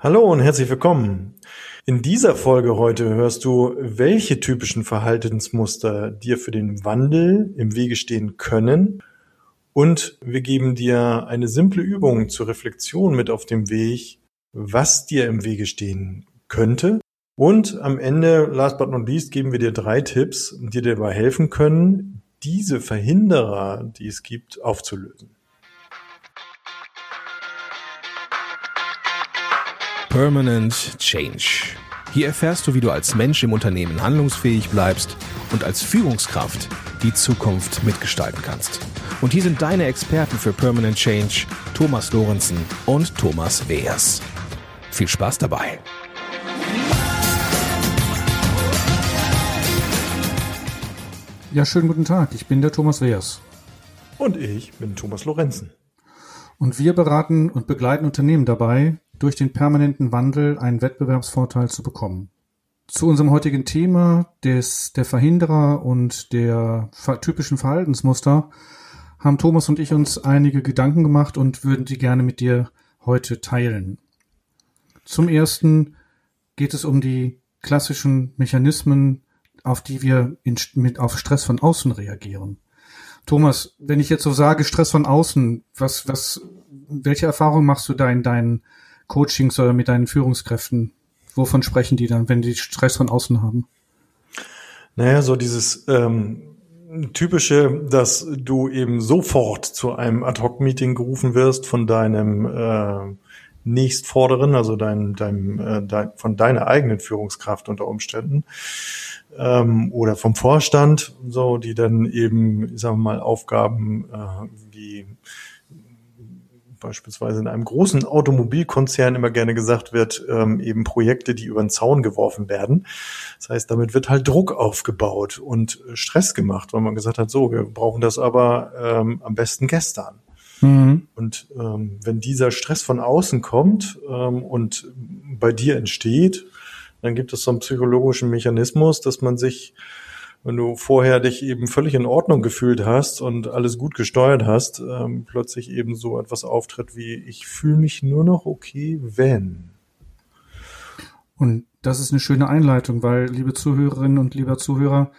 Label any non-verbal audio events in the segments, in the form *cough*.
Hallo und herzlich willkommen. In dieser Folge heute hörst du, welche typischen Verhaltensmuster dir für den Wandel im Wege stehen können. Und wir geben dir eine simple Übung zur Reflexion mit auf dem Weg, was dir im Wege stehen könnte. Und am Ende, last but not least, geben wir dir drei Tipps, die dir dabei helfen können, diese Verhinderer, die es gibt, aufzulösen. Permanent Change. Hier erfährst du, wie du als Mensch im Unternehmen handlungsfähig bleibst und als Führungskraft die Zukunft mitgestalten kannst. Und hier sind deine Experten für Permanent Change, Thomas Lorenzen und Thomas Weers. Viel Spaß dabei! Ja, schönen guten Tag. Ich bin der Thomas Weers. Und ich bin Thomas Lorenzen. Und wir beraten und begleiten Unternehmen dabei, durch den permanenten Wandel einen Wettbewerbsvorteil zu bekommen. Zu unserem heutigen Thema des, der Verhinderer und der typischen Verhaltensmuster haben Thomas und ich uns einige Gedanken gemacht und würden die gerne mit dir heute teilen. Zum ersten geht es um die klassischen Mechanismen, auf die wir in, mit, auf Stress von außen reagieren. Thomas, wenn ich jetzt so sage, Stress von außen, was, was, welche Erfahrungen machst du da in deinen Coachings oder mit deinen Führungskräften? Wovon sprechen die dann, wenn die Stress von außen haben? Naja, so dieses ähm, typische, dass du eben sofort zu einem Ad-Hoc-Meeting gerufen wirst von deinem äh, Nächstvorderen, also dein, dein, äh, dein, von deiner eigenen Führungskraft unter Umständen ähm, oder vom Vorstand, so die dann eben, sagen wir mal, Aufgaben äh, wie beispielsweise in einem großen Automobilkonzern immer gerne gesagt wird, ähm, eben Projekte, die über den Zaun geworfen werden. Das heißt, damit wird halt Druck aufgebaut und Stress gemacht, weil man gesagt hat, so, wir brauchen das aber ähm, am besten gestern. Mhm. Und ähm, wenn dieser Stress von außen kommt ähm, und bei dir entsteht, dann gibt es so einen psychologischen Mechanismus, dass man sich wenn du vorher dich eben völlig in Ordnung gefühlt hast und alles gut gesteuert hast, ähm, plötzlich eben so etwas auftritt wie, ich fühle mich nur noch okay, wenn. Und das ist eine schöne Einleitung, weil, liebe Zuhörerinnen und lieber Zuhörer,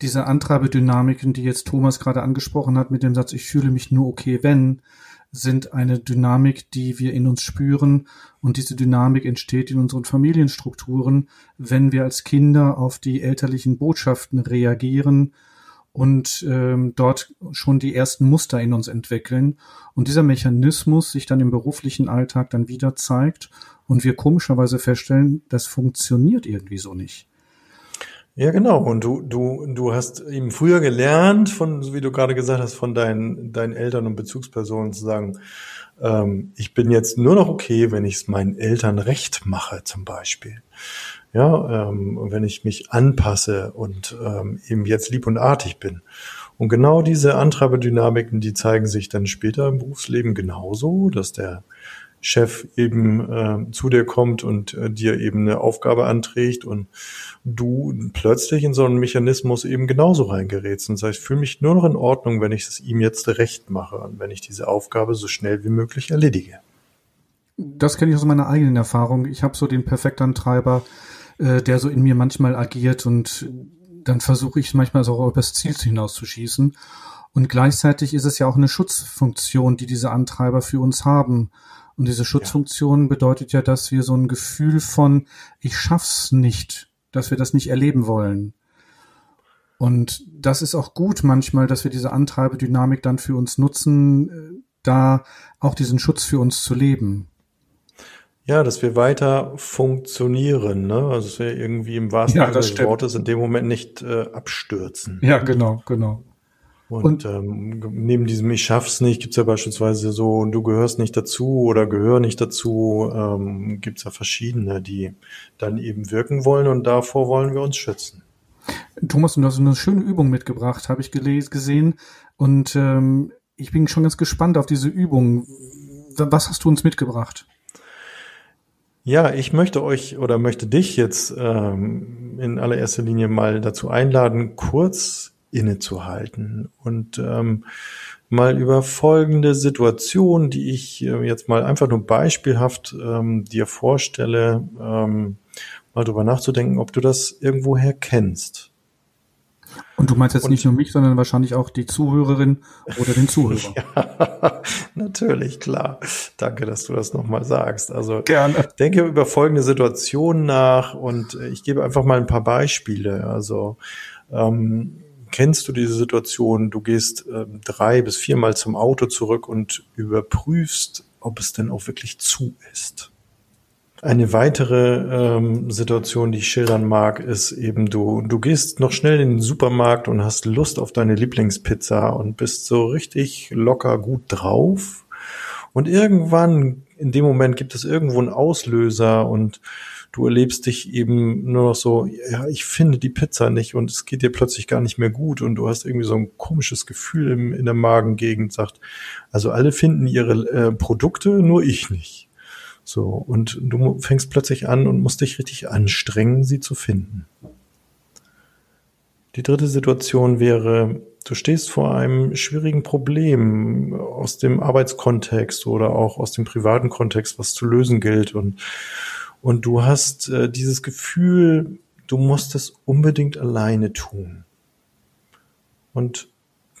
diese Antreibedynamiken, die jetzt Thomas gerade angesprochen hat mit dem Satz, ich fühle mich nur okay, wenn, sind eine Dynamik, die wir in uns spüren. Und diese Dynamik entsteht in unseren Familienstrukturen, wenn wir als Kinder auf die elterlichen Botschaften reagieren und ähm, dort schon die ersten Muster in uns entwickeln. Und dieser Mechanismus sich dann im beruflichen Alltag dann wieder zeigt. Und wir komischerweise feststellen, das funktioniert irgendwie so nicht. Ja, genau. Und du, du, du hast eben früher gelernt, von, wie du gerade gesagt hast, von deinen, deinen Eltern und Bezugspersonen zu sagen, ähm, ich bin jetzt nur noch okay, wenn ich es meinen Eltern recht mache, zum Beispiel. Ja, ähm, wenn ich mich anpasse und ähm, eben jetzt lieb und artig bin. Und genau diese Antreiberdynamiken, die zeigen sich dann später im Berufsleben genauso, dass der Chef eben äh, zu dir kommt und äh, dir eben eine Aufgabe anträgt und du plötzlich in so einen Mechanismus eben genauso reingerätst und sagst, ich fühle mich nur noch in Ordnung, wenn ich es ihm jetzt recht mache und wenn ich diese Aufgabe so schnell wie möglich erledige. Das kenne ich aus meiner eigenen Erfahrung. Ich habe so den Perfektantreiber, äh, der so in mir manchmal agiert und dann versuche ich manchmal so übers Ziel hinauszuschießen. Und gleichzeitig ist es ja auch eine Schutzfunktion, die diese Antreiber für uns haben. Und diese Schutzfunktion ja. bedeutet ja, dass wir so ein Gefühl von ich schaff's nicht, dass wir das nicht erleben wollen. Und das ist auch gut manchmal, dass wir diese Antreibedynamik dann für uns nutzen, äh, da auch diesen Schutz für uns zu leben. Ja, dass wir weiter funktionieren, ne? Also dass wir irgendwie im wahrsten Sinne des Wortes in dem Moment nicht äh, abstürzen. Ja, genau, genau. Und, und ähm, neben diesem Ich schaff's nicht gibt's ja beispielsweise so, du gehörst nicht dazu oder gehör nicht dazu, ähm, gibt's ja verschiedene, die dann eben wirken wollen und davor wollen wir uns schützen. Thomas, du hast eine schöne Übung mitgebracht, habe ich gelesen, gesehen. Und ähm, ich bin schon ganz gespannt auf diese Übung. Was hast du uns mitgebracht? Ja, ich möchte euch oder möchte dich jetzt ähm, in allererster Linie mal dazu einladen, kurz innezuhalten und ähm, mal über folgende Situation, die ich äh, jetzt mal einfach nur beispielhaft ähm, dir vorstelle, ähm, mal drüber nachzudenken, ob du das irgendwoher kennst. Und du meinst jetzt und, nicht nur mich, sondern wahrscheinlich auch die Zuhörerin oder den Zuhörer. *laughs* ja, natürlich, klar. Danke, dass du das nochmal sagst. Also Gerne. denke über folgende Situation nach und ich gebe einfach mal ein paar Beispiele. Also ähm, kennst du diese Situation, du gehst äh, drei bis viermal zum Auto zurück und überprüfst, ob es denn auch wirklich zu ist. Eine weitere ähm, Situation, die ich schildern mag, ist eben du, du gehst noch schnell in den Supermarkt und hast Lust auf deine Lieblingspizza und bist so richtig locker gut drauf. Und irgendwann, in dem Moment gibt es irgendwo einen Auslöser und du erlebst dich eben nur noch so, ja, ich finde die Pizza nicht und es geht dir plötzlich gar nicht mehr gut und du hast irgendwie so ein komisches Gefühl im, in der Magengegend, sagt, also alle finden ihre äh, Produkte, nur ich nicht. So, und du fängst plötzlich an und musst dich richtig anstrengen, sie zu finden. Die dritte Situation wäre, du stehst vor einem schwierigen Problem aus dem Arbeitskontext oder auch aus dem privaten Kontext, was zu lösen gilt und, und du hast äh, dieses Gefühl, du musst es unbedingt alleine tun. Und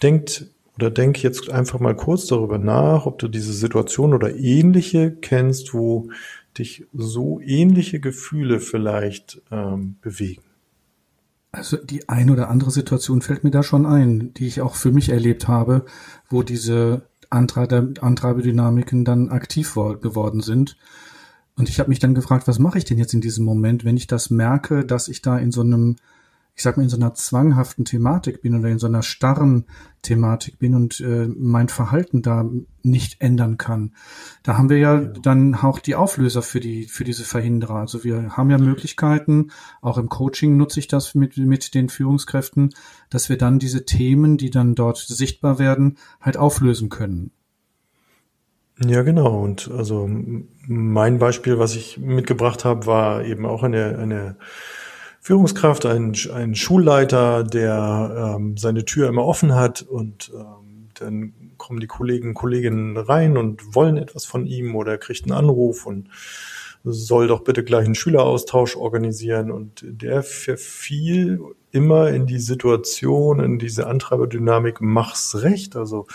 denkt oder denk jetzt einfach mal kurz darüber nach, ob du diese Situation oder ähnliche kennst, wo dich so ähnliche Gefühle vielleicht ähm, bewegen. Also die eine oder andere Situation fällt mir da schon ein, die ich auch für mich erlebt habe, wo diese Antreibedynamiken dann aktiv geworden sind. Und ich habe mich dann gefragt, was mache ich denn jetzt in diesem Moment, wenn ich das merke, dass ich da in so einem ich sag mal, in so einer zwanghaften Thematik bin oder in so einer starren Thematik bin und äh, mein Verhalten da nicht ändern kann. Da haben wir ja, ja dann auch die Auflöser für die, für diese Verhinderer. Also wir haben ja Möglichkeiten, auch im Coaching nutze ich das mit, mit den Führungskräften, dass wir dann diese Themen, die dann dort sichtbar werden, halt auflösen können. Ja, genau. Und also mein Beispiel, was ich mitgebracht habe, war eben auch eine, eine Führungskraft, ein, ein Schulleiter, der ähm, seine Tür immer offen hat und ähm, dann kommen die Kollegen Kolleginnen rein und wollen etwas von ihm oder kriegt einen Anruf und soll doch bitte gleich einen Schüleraustausch organisieren und der verfiel immer in die Situation, in diese Antreiberdynamik, mach's recht, also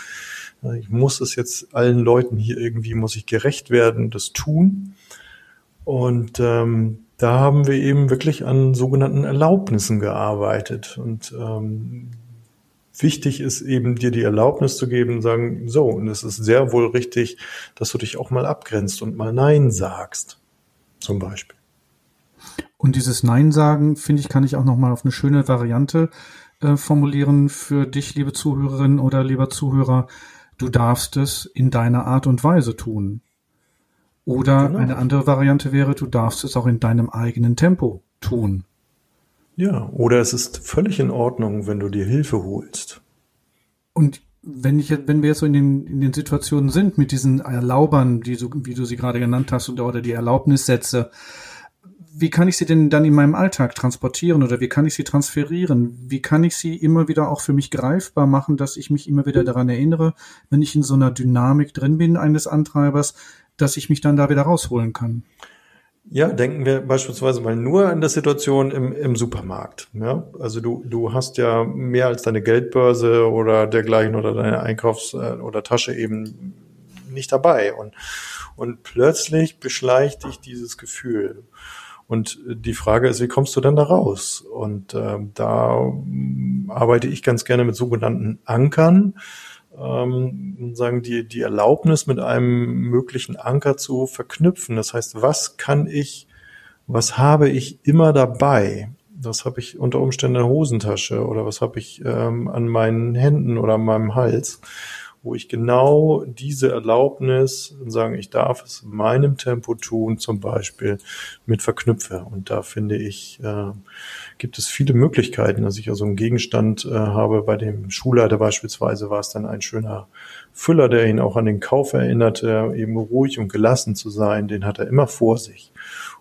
ich muss es jetzt allen Leuten hier irgendwie, muss ich gerecht werden, das tun. Und ähm, da haben wir eben wirklich an sogenannten Erlaubnissen gearbeitet. Und ähm, wichtig ist eben dir die Erlaubnis zu geben sagen, so, und es ist sehr wohl richtig, dass du dich auch mal abgrenzt und mal Nein sagst, zum Beispiel. Und dieses Nein sagen, finde ich, kann ich auch nochmal auf eine schöne Variante äh, formulieren für dich, liebe Zuhörerin oder lieber Zuhörer. Du darfst es in deiner Art und Weise tun. Oder genau. eine andere Variante wäre, du darfst es auch in deinem eigenen Tempo tun. Ja, oder es ist völlig in Ordnung, wenn du dir Hilfe holst. Und wenn ich, wenn wir jetzt so in den, in den Situationen sind mit diesen Erlaubern, die du, wie du sie gerade genannt hast, oder, oder die Erlaubnissätze, wie kann ich sie denn dann in meinem Alltag transportieren oder wie kann ich sie transferieren? Wie kann ich sie immer wieder auch für mich greifbar machen, dass ich mich immer wieder daran erinnere, wenn ich in so einer Dynamik drin bin eines Antreibers, dass ich mich dann da wieder rausholen kann. Ja, denken wir beispielsweise mal nur an der Situation im, im Supermarkt. Ja? Also du, du hast ja mehr als deine Geldbörse oder dergleichen oder deine Einkaufs- äh, oder Tasche eben nicht dabei. Und, und plötzlich beschleicht dich dieses Gefühl. Und die Frage ist, wie kommst du dann da raus? Und äh, da arbeite ich ganz gerne mit sogenannten Ankern ähm, sagen die, die Erlaubnis mit einem möglichen Anker zu verknüpfen. Das heißt, was kann ich, was habe ich immer dabei? Was habe ich unter Umständen in der Hosentasche oder was habe ich ähm, an meinen Händen oder an meinem Hals? Wo ich genau diese Erlaubnis sagen, ich darf es in meinem Tempo tun, zum Beispiel mit verknüpfe. Und da finde ich, äh, gibt es viele Möglichkeiten, dass ich also einen Gegenstand äh, habe. Bei dem Schulleiter beispielsweise war es dann ein schöner Füller, der ihn auch an den Kauf erinnerte, eben ruhig und gelassen zu sein. Den hat er immer vor sich.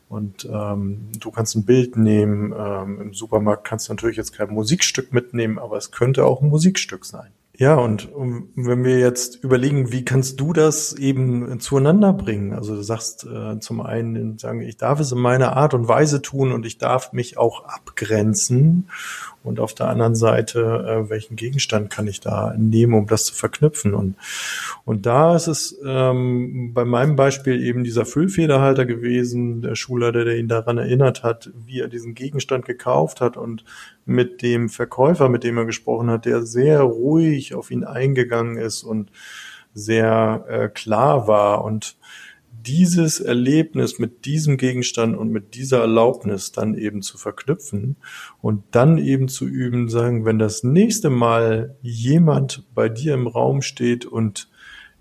Und ähm, du kannst ein Bild nehmen. Ähm, Im Supermarkt kannst du natürlich jetzt kein Musikstück mitnehmen, aber es könnte auch ein Musikstück sein Ja, und wenn wir jetzt überlegen, wie kannst du das eben zueinander bringen? Also du sagst äh, zum einen, sagen, ich darf es in meiner Art und Weise tun und ich darf mich auch abgrenzen. Und auf der anderen Seite, äh, welchen Gegenstand kann ich da nehmen, um das zu verknüpfen? Und, und da ist es ähm, bei meinem Beispiel eben dieser Füllfederhalter gewesen, der Schulleiter, der ihn daran erinnert hat, wie er diesen Gegenstand gekauft hat und mit dem Verkäufer, mit dem er gesprochen hat, der sehr ruhig auf ihn eingegangen ist und sehr äh, klar war und dieses Erlebnis mit diesem Gegenstand und mit dieser Erlaubnis dann eben zu verknüpfen und dann eben zu üben, sagen, wenn das nächste Mal jemand bei dir im Raum steht und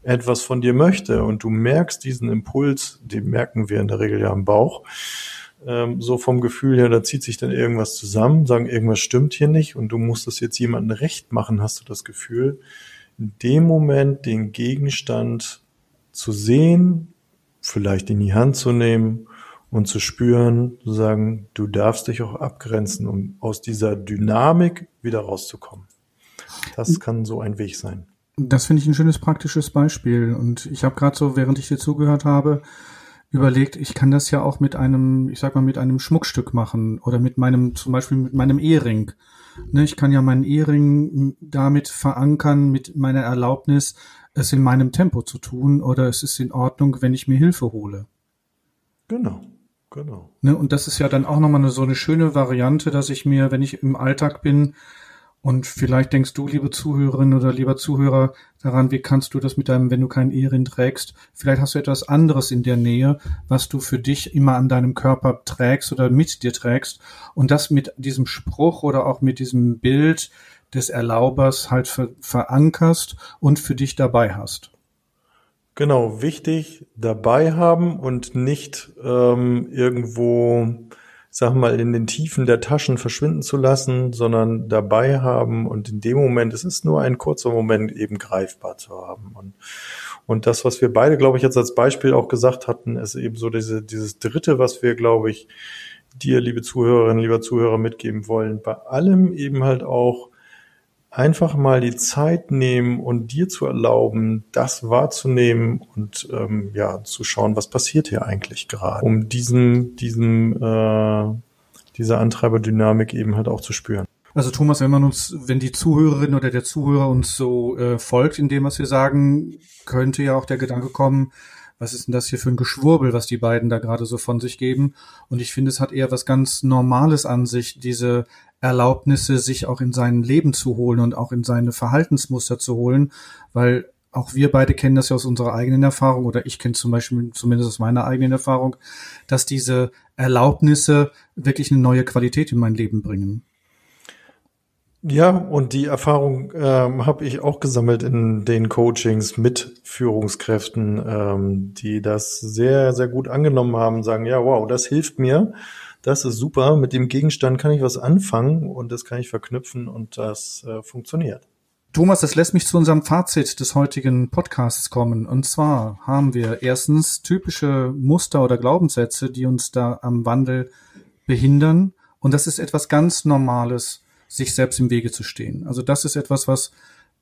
etwas von dir möchte und du merkst diesen Impuls, den merken wir in der Regel ja im Bauch, ähm, so vom Gefühl her, da zieht sich dann irgendwas zusammen, sagen, irgendwas stimmt hier nicht und du musst das jetzt jemandem recht machen, hast du das Gefühl, in dem Moment den Gegenstand zu sehen, vielleicht in die Hand zu nehmen und zu spüren, zu sagen, du darfst dich auch abgrenzen, um aus dieser Dynamik wieder rauszukommen. Das kann so ein Weg sein. Das finde ich ein schönes praktisches Beispiel. Und ich habe gerade so, während ich dir zugehört habe, überlegt, ich kann das ja auch mit einem, ich sag mal, mit einem Schmuckstück machen oder mit meinem, zum Beispiel mit meinem Ehering. Ne, ich kann ja meinen Ehering damit verankern, mit meiner Erlaubnis, es in meinem Tempo zu tun oder es ist in Ordnung, wenn ich mir Hilfe hole. Genau, genau. Ne, und das ist ja dann auch nochmal eine, so eine schöne Variante, dass ich mir, wenn ich im Alltag bin, und vielleicht denkst du, liebe Zuhörerin oder lieber Zuhörer, daran, wie kannst du das mit deinem, wenn du keinen Ehering trägst, vielleicht hast du etwas anderes in der Nähe, was du für dich immer an deinem Körper trägst oder mit dir trägst und das mit diesem Spruch oder auch mit diesem Bild des Erlaubers halt ver verankerst und für dich dabei hast. Genau, wichtig dabei haben und nicht ähm, irgendwo sag mal, in den Tiefen der Taschen verschwinden zu lassen, sondern dabei haben und in dem Moment, es ist nur ein kurzer Moment, eben greifbar zu haben. Und, und das, was wir beide, glaube ich, jetzt als Beispiel auch gesagt hatten, ist eben so diese, dieses Dritte, was wir, glaube ich, dir, liebe Zuhörerinnen, lieber Zuhörer, mitgeben wollen. Bei allem eben halt auch einfach mal die Zeit nehmen und dir zu erlauben, das wahrzunehmen und ähm, ja zu schauen, was passiert hier eigentlich gerade, um diesen, diesem, äh, diese Antreiberdynamik eben halt auch zu spüren. Also Thomas, wenn man uns, wenn die Zuhörerin oder der Zuhörer uns so äh, folgt in dem, was wir sagen, könnte ja auch der Gedanke kommen, was ist denn das hier für ein Geschwurbel, was die beiden da gerade so von sich geben? Und ich finde, es hat eher was ganz Normales an sich, diese Erlaubnisse sich auch in sein Leben zu holen und auch in seine Verhaltensmuster zu holen, weil auch wir beide kennen das ja aus unserer eigenen Erfahrung oder ich kenne zum Beispiel zumindest aus meiner eigenen Erfahrung, dass diese Erlaubnisse wirklich eine neue Qualität in mein Leben bringen. Ja, und die Erfahrung ähm, habe ich auch gesammelt in den Coachings mit Führungskräften, ähm, die das sehr, sehr gut angenommen haben, sagen, ja, wow, das hilft mir das ist super, mit dem Gegenstand kann ich was anfangen und das kann ich verknüpfen und das äh, funktioniert. Thomas, das lässt mich zu unserem Fazit des heutigen Podcasts kommen. Und zwar haben wir erstens typische Muster oder Glaubenssätze, die uns da am Wandel behindern. Und das ist etwas ganz Normales, sich selbst im Wege zu stehen. Also das ist etwas, was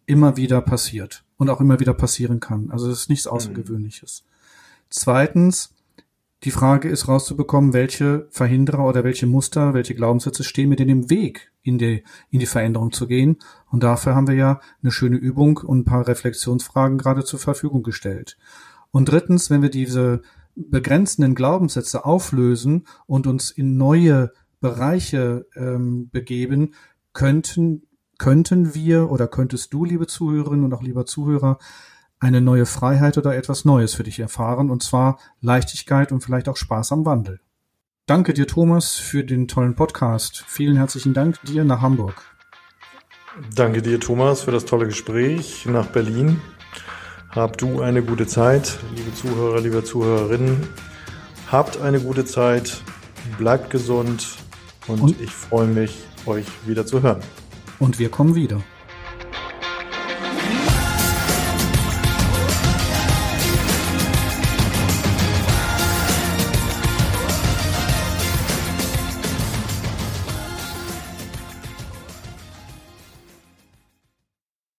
immer wieder passiert und auch immer wieder passieren kann. Also das ist nichts mhm. Außergewöhnliches. Mhm. Zweitens, die Frage ist rauszubekommen, welche Verhinderer oder welche Muster, welche Glaubenssätze stehen mir denn im Weg, in die, in die Veränderung zu gehen. Und dafür haben wir ja eine schöne Übung und ein paar Reflexionsfragen gerade zur Verfügung gestellt. Und drittens, wenn wir diese begrenzenden Glaubenssätze auflösen und uns in neue Bereiche ähm, begeben, könnten, könnten wir oder könntest du, liebe Zuhörerinnen und auch lieber Zuhörer, eine neue Freiheit oder etwas Neues für dich erfahren, und zwar Leichtigkeit und vielleicht auch Spaß am Wandel. Danke dir, Thomas, für den tollen Podcast. Vielen herzlichen Dank dir nach Hamburg. Danke dir, Thomas, für das tolle Gespräch nach Berlin. Hab du eine gute Zeit, liebe Zuhörer, liebe Zuhörerinnen. Habt eine gute Zeit, bleibt gesund und, und ich freue mich, euch wieder zu hören. Und wir kommen wieder.